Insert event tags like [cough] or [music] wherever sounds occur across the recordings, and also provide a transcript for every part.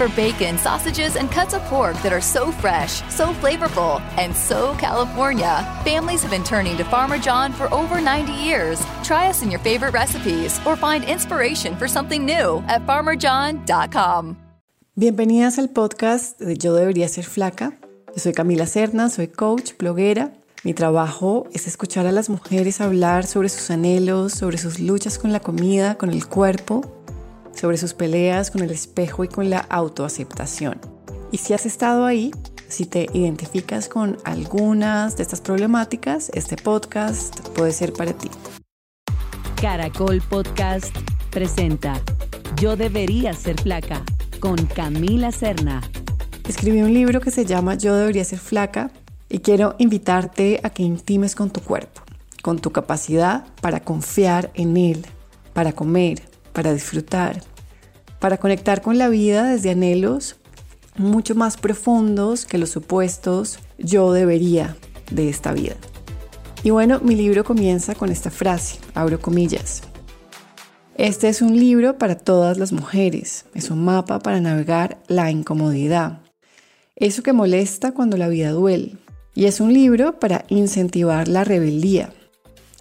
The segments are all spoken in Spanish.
for bacon, sausages, and cuts of pork that are so fresh, so flavorful, and so California, families have been turning to Farmer John for over 90 years. Try us in your favorite recipes or find inspiration for something new at farmerjohn.com. Bienvenidas al podcast de Yo Debería Ser Flaca. Yo soy Camila Cerna, soy coach, bloguera. Mi trabajo es escuchar a las mujeres hablar sobre sus anhelos, sobre sus luchas con la comida, con el cuerpo, sobre sus peleas con el espejo y con la autoaceptación. Y si has estado ahí, si te identificas con algunas de estas problemáticas, este podcast puede ser para ti. Caracol Podcast presenta Yo debería ser flaca con Camila Cerna. Escribí un libro que se llama Yo debería ser flaca y quiero invitarte a que intimes con tu cuerpo, con tu capacidad para confiar en él, para comer, para disfrutar, para conectar con la vida desde anhelos mucho más profundos que los supuestos yo debería de esta vida. Y bueno, mi libro comienza con esta frase, abro comillas. Este es un libro para todas las mujeres, es un mapa para navegar la incomodidad, eso que molesta cuando la vida duele. Y es un libro para incentivar la rebeldía.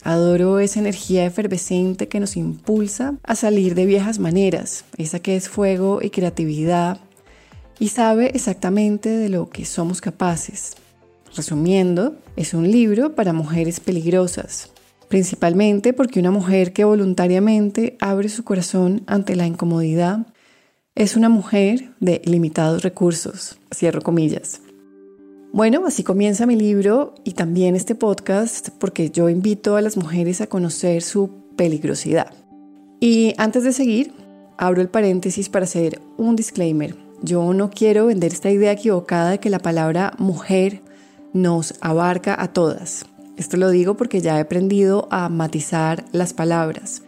Adoro esa energía efervescente que nos impulsa a salir de viejas maneras, esa que es fuego y creatividad y sabe exactamente de lo que somos capaces. Resumiendo, es un libro para mujeres peligrosas, principalmente porque una mujer que voluntariamente abre su corazón ante la incomodidad es una mujer de limitados recursos, cierro comillas. Bueno, así comienza mi libro y también este podcast porque yo invito a las mujeres a conocer su peligrosidad. Y antes de seguir, abro el paréntesis para hacer un disclaimer. Yo no quiero vender esta idea equivocada de que la palabra mujer nos abarca a todas. Esto lo digo porque ya he aprendido a matizar las palabras.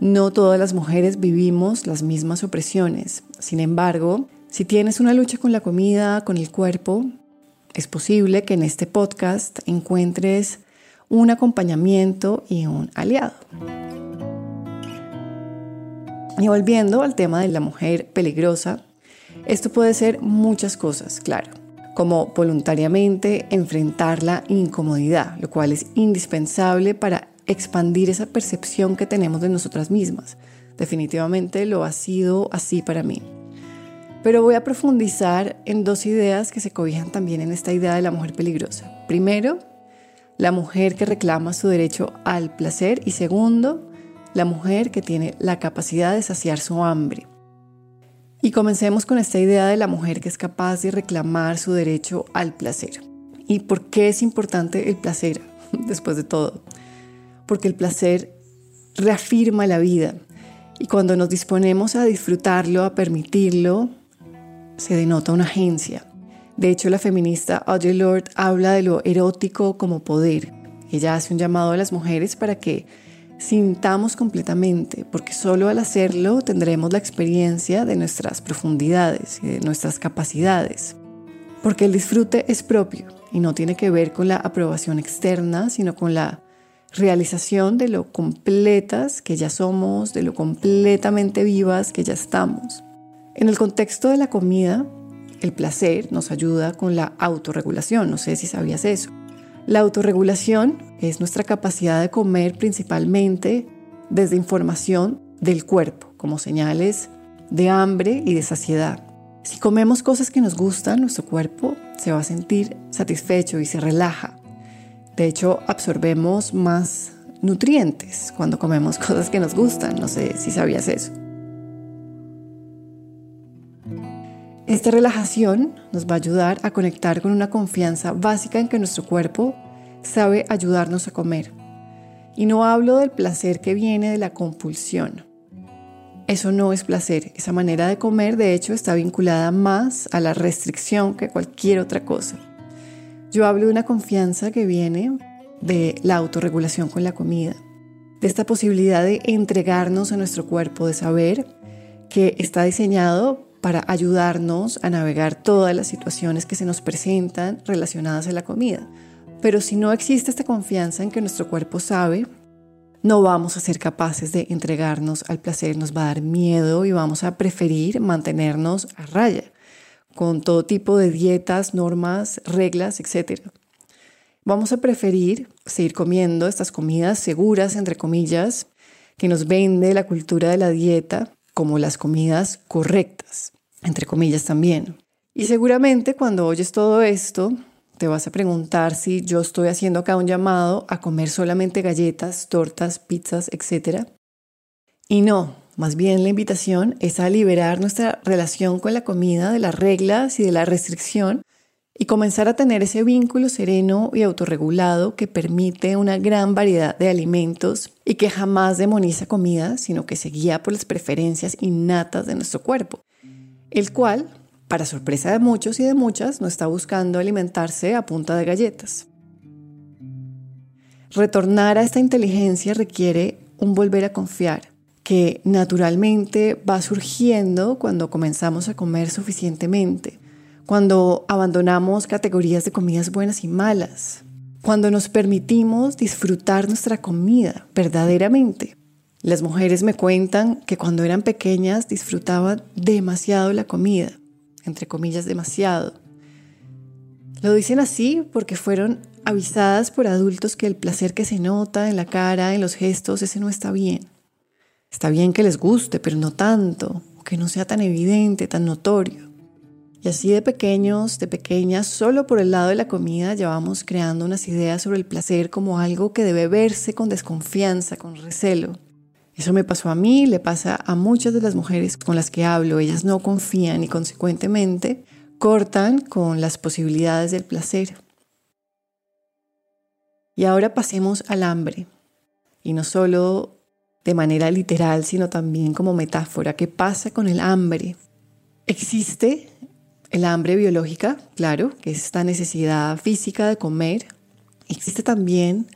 No todas las mujeres vivimos las mismas opresiones. Sin embargo, si tienes una lucha con la comida, con el cuerpo, es posible que en este podcast encuentres un acompañamiento y un aliado. Y volviendo al tema de la mujer peligrosa, esto puede ser muchas cosas, claro, como voluntariamente enfrentar la incomodidad, lo cual es indispensable para expandir esa percepción que tenemos de nosotras mismas. Definitivamente lo ha sido así para mí. Pero voy a profundizar en dos ideas que se cobijan también en esta idea de la mujer peligrosa. Primero, la mujer que reclama su derecho al placer y segundo, la mujer que tiene la capacidad de saciar su hambre. Y comencemos con esta idea de la mujer que es capaz de reclamar su derecho al placer. ¿Y por qué es importante el placer [laughs] después de todo? porque el placer reafirma la vida y cuando nos disponemos a disfrutarlo, a permitirlo, se denota una agencia. De hecho, la feminista Audre Lorde habla de lo erótico como poder. Ella hace un llamado a las mujeres para que sintamos completamente, porque solo al hacerlo tendremos la experiencia de nuestras profundidades y de nuestras capacidades. Porque el disfrute es propio y no tiene que ver con la aprobación externa, sino con la realización de lo completas que ya somos, de lo completamente vivas que ya estamos. En el contexto de la comida, el placer nos ayuda con la autorregulación, no sé si sabías eso. La autorregulación es nuestra capacidad de comer principalmente desde información del cuerpo, como señales de hambre y de saciedad. Si comemos cosas que nos gustan, nuestro cuerpo se va a sentir satisfecho y se relaja. De hecho, absorbemos más nutrientes cuando comemos [laughs] cosas que nos gustan. No sé si sabías eso. Esta relajación nos va a ayudar a conectar con una confianza básica en que nuestro cuerpo sabe ayudarnos a comer. Y no hablo del placer que viene de la compulsión. Eso no es placer. Esa manera de comer, de hecho, está vinculada más a la restricción que cualquier otra cosa. Yo hablo de una confianza que viene de la autorregulación con la comida, de esta posibilidad de entregarnos a nuestro cuerpo, de saber que está diseñado para ayudarnos a navegar todas las situaciones que se nos presentan relacionadas a la comida. Pero si no existe esta confianza en que nuestro cuerpo sabe, no vamos a ser capaces de entregarnos al placer, nos va a dar miedo y vamos a preferir mantenernos a raya con todo tipo de dietas, normas, reglas, etc. Vamos a preferir seguir comiendo estas comidas seguras, entre comillas, que nos vende la cultura de la dieta como las comidas correctas, entre comillas también. Y seguramente cuando oyes todo esto, te vas a preguntar si yo estoy haciendo acá un llamado a comer solamente galletas, tortas, pizzas, etc. Y no, más bien la invitación es a liberar nuestra relación con la comida de las reglas y de la restricción y comenzar a tener ese vínculo sereno y autorregulado que permite una gran variedad de alimentos y que jamás demoniza comida, sino que se guía por las preferencias innatas de nuestro cuerpo, el cual, para sorpresa de muchos y de muchas, no está buscando alimentarse a punta de galletas. Retornar a esta inteligencia requiere un volver a confiar, que naturalmente va surgiendo cuando comenzamos a comer suficientemente, cuando abandonamos categorías de comidas buenas y malas, cuando nos permitimos disfrutar nuestra comida verdaderamente. Las mujeres me cuentan que cuando eran pequeñas disfrutaban demasiado la comida, entre comillas demasiado. Lo dicen así porque fueron avisadas por adultos que el placer que se nota en la cara, en los gestos, ese no está bien. Está bien que les guste, pero no tanto, que no sea tan evidente, tan notorio. Y así de pequeños, de pequeñas, solo por el lado de la comida ya vamos creando unas ideas sobre el placer como algo que debe verse con desconfianza, con recelo. Eso me pasó a mí, le pasa a muchas de las mujeres con las que hablo. Ellas no confían y consecuentemente cortan con las posibilidades del placer. Y ahora pasemos al hambre. Y no solo de manera literal, sino también como metáfora. ¿Qué pasa con el hambre? Existe el hambre biológica, claro, que es esta necesidad física de comer. Existe también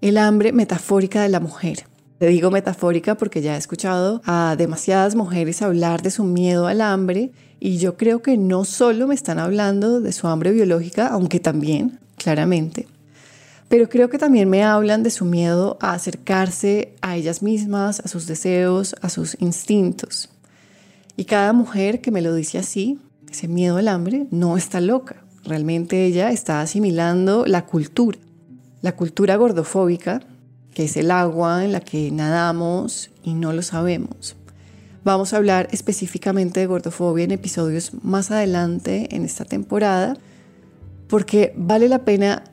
el hambre metafórica de la mujer. Te digo metafórica porque ya he escuchado a demasiadas mujeres hablar de su miedo al hambre y yo creo que no solo me están hablando de su hambre biológica, aunque también, claramente, pero creo que también me hablan de su miedo a acercarse a ellas mismas, a sus deseos, a sus instintos. Y cada mujer que me lo dice así, ese miedo al hambre, no está loca. Realmente ella está asimilando la cultura, la cultura gordofóbica, que es el agua en la que nadamos y no lo sabemos. Vamos a hablar específicamente de gordofobia en episodios más adelante en esta temporada, porque vale la pena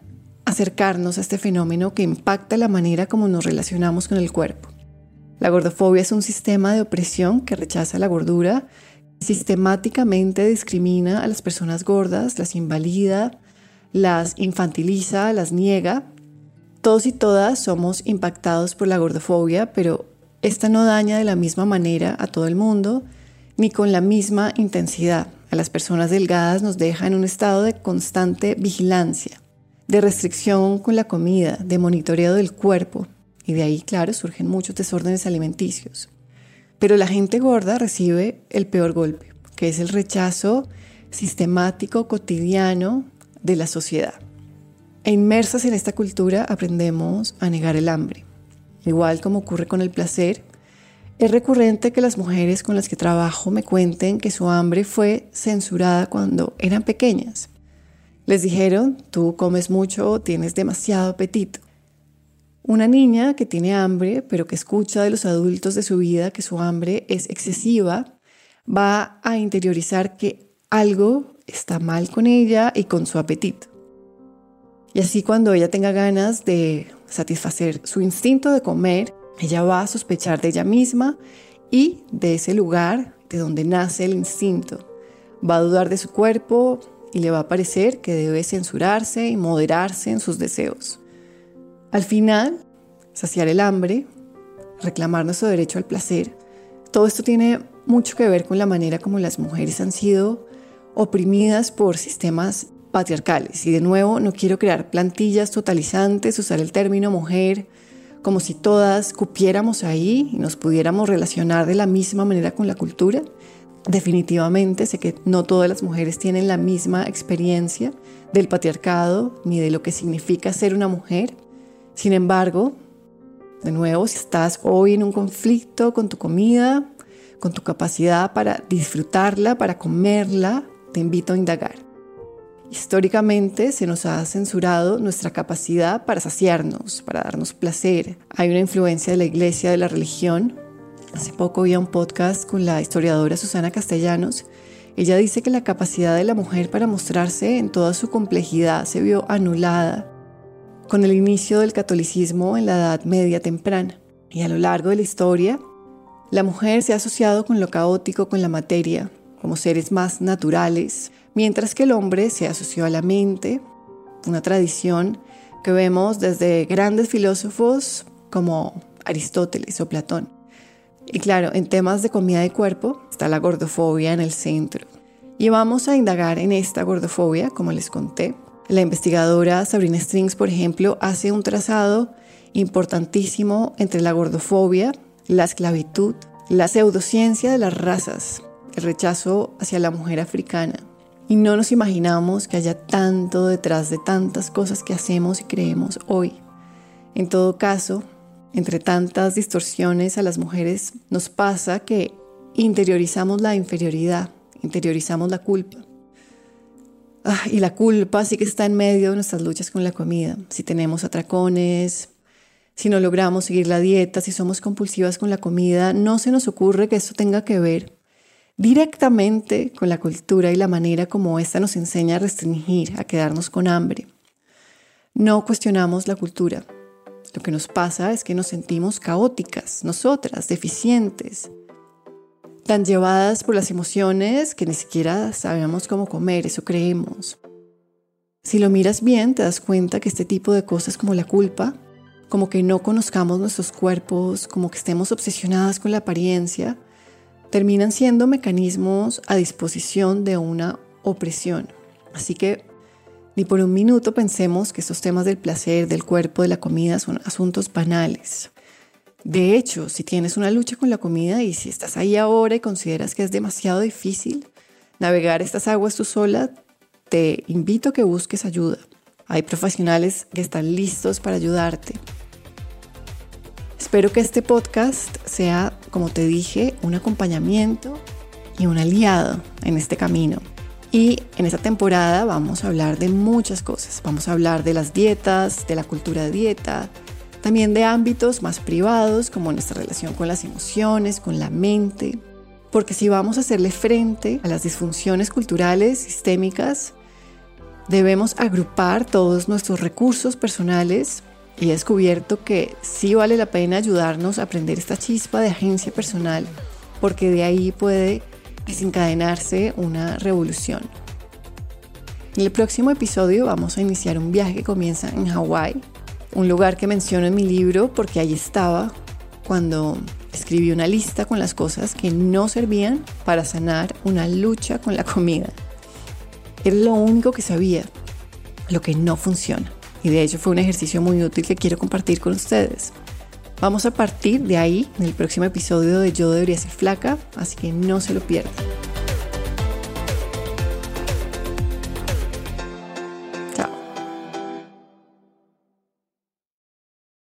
acercarnos a este fenómeno que impacta la manera como nos relacionamos con el cuerpo. La gordofobia es un sistema de opresión que rechaza la gordura, sistemáticamente discrimina a las personas gordas, las invalida, las infantiliza, las niega. Todos y todas somos impactados por la gordofobia, pero esta no daña de la misma manera a todo el mundo ni con la misma intensidad. A las personas delgadas nos deja en un estado de constante vigilancia de restricción con la comida, de monitoreo del cuerpo, y de ahí, claro, surgen muchos desórdenes alimenticios. Pero la gente gorda recibe el peor golpe, que es el rechazo sistemático, cotidiano de la sociedad. E inmersas en esta cultura aprendemos a negar el hambre. Igual como ocurre con el placer, es recurrente que las mujeres con las que trabajo me cuenten que su hambre fue censurada cuando eran pequeñas les dijeron, tú comes mucho, tienes demasiado apetito. Una niña que tiene hambre, pero que escucha de los adultos de su vida que su hambre es excesiva, va a interiorizar que algo está mal con ella y con su apetito. Y así cuando ella tenga ganas de satisfacer su instinto de comer, ella va a sospechar de ella misma y de ese lugar de donde nace el instinto. Va a dudar de su cuerpo, y le va a parecer que debe censurarse y moderarse en sus deseos. Al final, saciar el hambre, reclamar nuestro derecho al placer, todo esto tiene mucho que ver con la manera como las mujeres han sido oprimidas por sistemas patriarcales. Y de nuevo, no quiero crear plantillas totalizantes, usar el término mujer como si todas cupiéramos ahí y nos pudiéramos relacionar de la misma manera con la cultura. Definitivamente sé que no todas las mujeres tienen la misma experiencia del patriarcado ni de lo que significa ser una mujer. Sin embargo, De nuevo, si estás hoy en un conflicto con tu comida, con tu capacidad para disfrutarla, para comerla, te invito a indagar. Históricamente se nos ha censurado nuestra capacidad para saciarnos, para darnos placer. Hay una influencia de la iglesia, de la religión. Hace poco vi un podcast con la historiadora Susana Castellanos. Ella dice que la capacidad de la mujer para mostrarse en toda su complejidad se vio anulada con el inicio del catolicismo en la Edad Media temprana. Y a lo largo de la historia, la mujer se ha asociado con lo caótico, con la materia, como seres más naturales, mientras que el hombre se asoció a la mente, una tradición que vemos desde grandes filósofos como Aristóteles o Platón. Y claro, en temas de comida de cuerpo está la gordofobia en el centro. Y vamos a indagar en esta gordofobia, como les conté, la investigadora Sabrina Strings, por ejemplo, hace un trazado importantísimo entre la gordofobia, la esclavitud, la pseudociencia de las razas, el rechazo hacia la mujer africana. Y no nos imaginamos que haya tanto detrás de tantas cosas que hacemos y creemos hoy. En todo caso, entre tantas distorsiones a las mujeres, nos pasa que interiorizamos la inferioridad, interiorizamos la culpa. Ah, y la culpa sí que está en medio de nuestras luchas con la comida. Si tenemos atracones, si no logramos seguir la dieta, si somos compulsivas con la comida, no se nos ocurre que esto tenga que ver directamente con la cultura y la manera como ésta nos enseña a restringir, a quedarnos con hambre. No cuestionamos la cultura. Lo que nos pasa es que nos sentimos caóticas, nosotras, deficientes, tan llevadas por las emociones que ni siquiera sabemos cómo comer, eso creemos. Si lo miras bien, te das cuenta que este tipo de cosas como la culpa, como que no conozcamos nuestros cuerpos, como que estemos obsesionadas con la apariencia, terminan siendo mecanismos a disposición de una opresión. Así que ni por un minuto pensemos que estos temas del placer, del cuerpo, de la comida son asuntos banales. De hecho, si tienes una lucha con la comida y si estás ahí ahora y consideras que es demasiado difícil navegar estas aguas tú sola, te invito a que busques ayuda. Hay profesionales que están listos para ayudarte. Espero que este podcast sea, como te dije, un acompañamiento y un aliado en este camino. Y en esta temporada vamos a hablar de muchas cosas. Vamos a hablar de las dietas, de la cultura de dieta, también de ámbitos más privados como nuestra relación con las emociones, con la mente, porque si vamos a hacerle frente a las disfunciones culturales sistémicas, debemos agrupar todos nuestros recursos personales y he descubierto que sí vale la pena ayudarnos a aprender esta chispa de agencia personal, porque de ahí puede desencadenarse una revolución. En el próximo episodio vamos a iniciar un viaje que comienza en Hawái un lugar que menciono en mi libro porque ahí estaba cuando escribí una lista con las cosas que no servían para sanar una lucha con la comida. Era lo único que sabía, lo que no funciona. Y de hecho fue un ejercicio muy útil que quiero compartir con ustedes. Vamos a partir de ahí en el próximo episodio de Yo debería ser flaca, así que no se lo pierdan.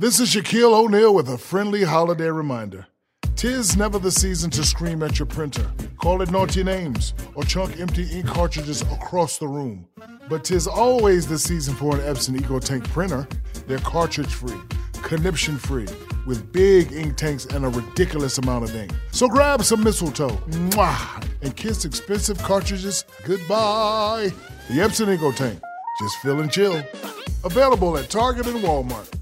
This is Shaquille O'Neal with a friendly holiday reminder. Tis never the season to scream at your printer, call it naughty names, or chunk empty ink cartridges across the room. But tis always the season for an Epson EcoTank printer. They're cartridge free, conniption free, with big ink tanks and a ridiculous amount of ink. So grab some mistletoe mwah, and kiss expensive cartridges goodbye. The Epson EcoTank, just fill and chill. Available at Target and Walmart.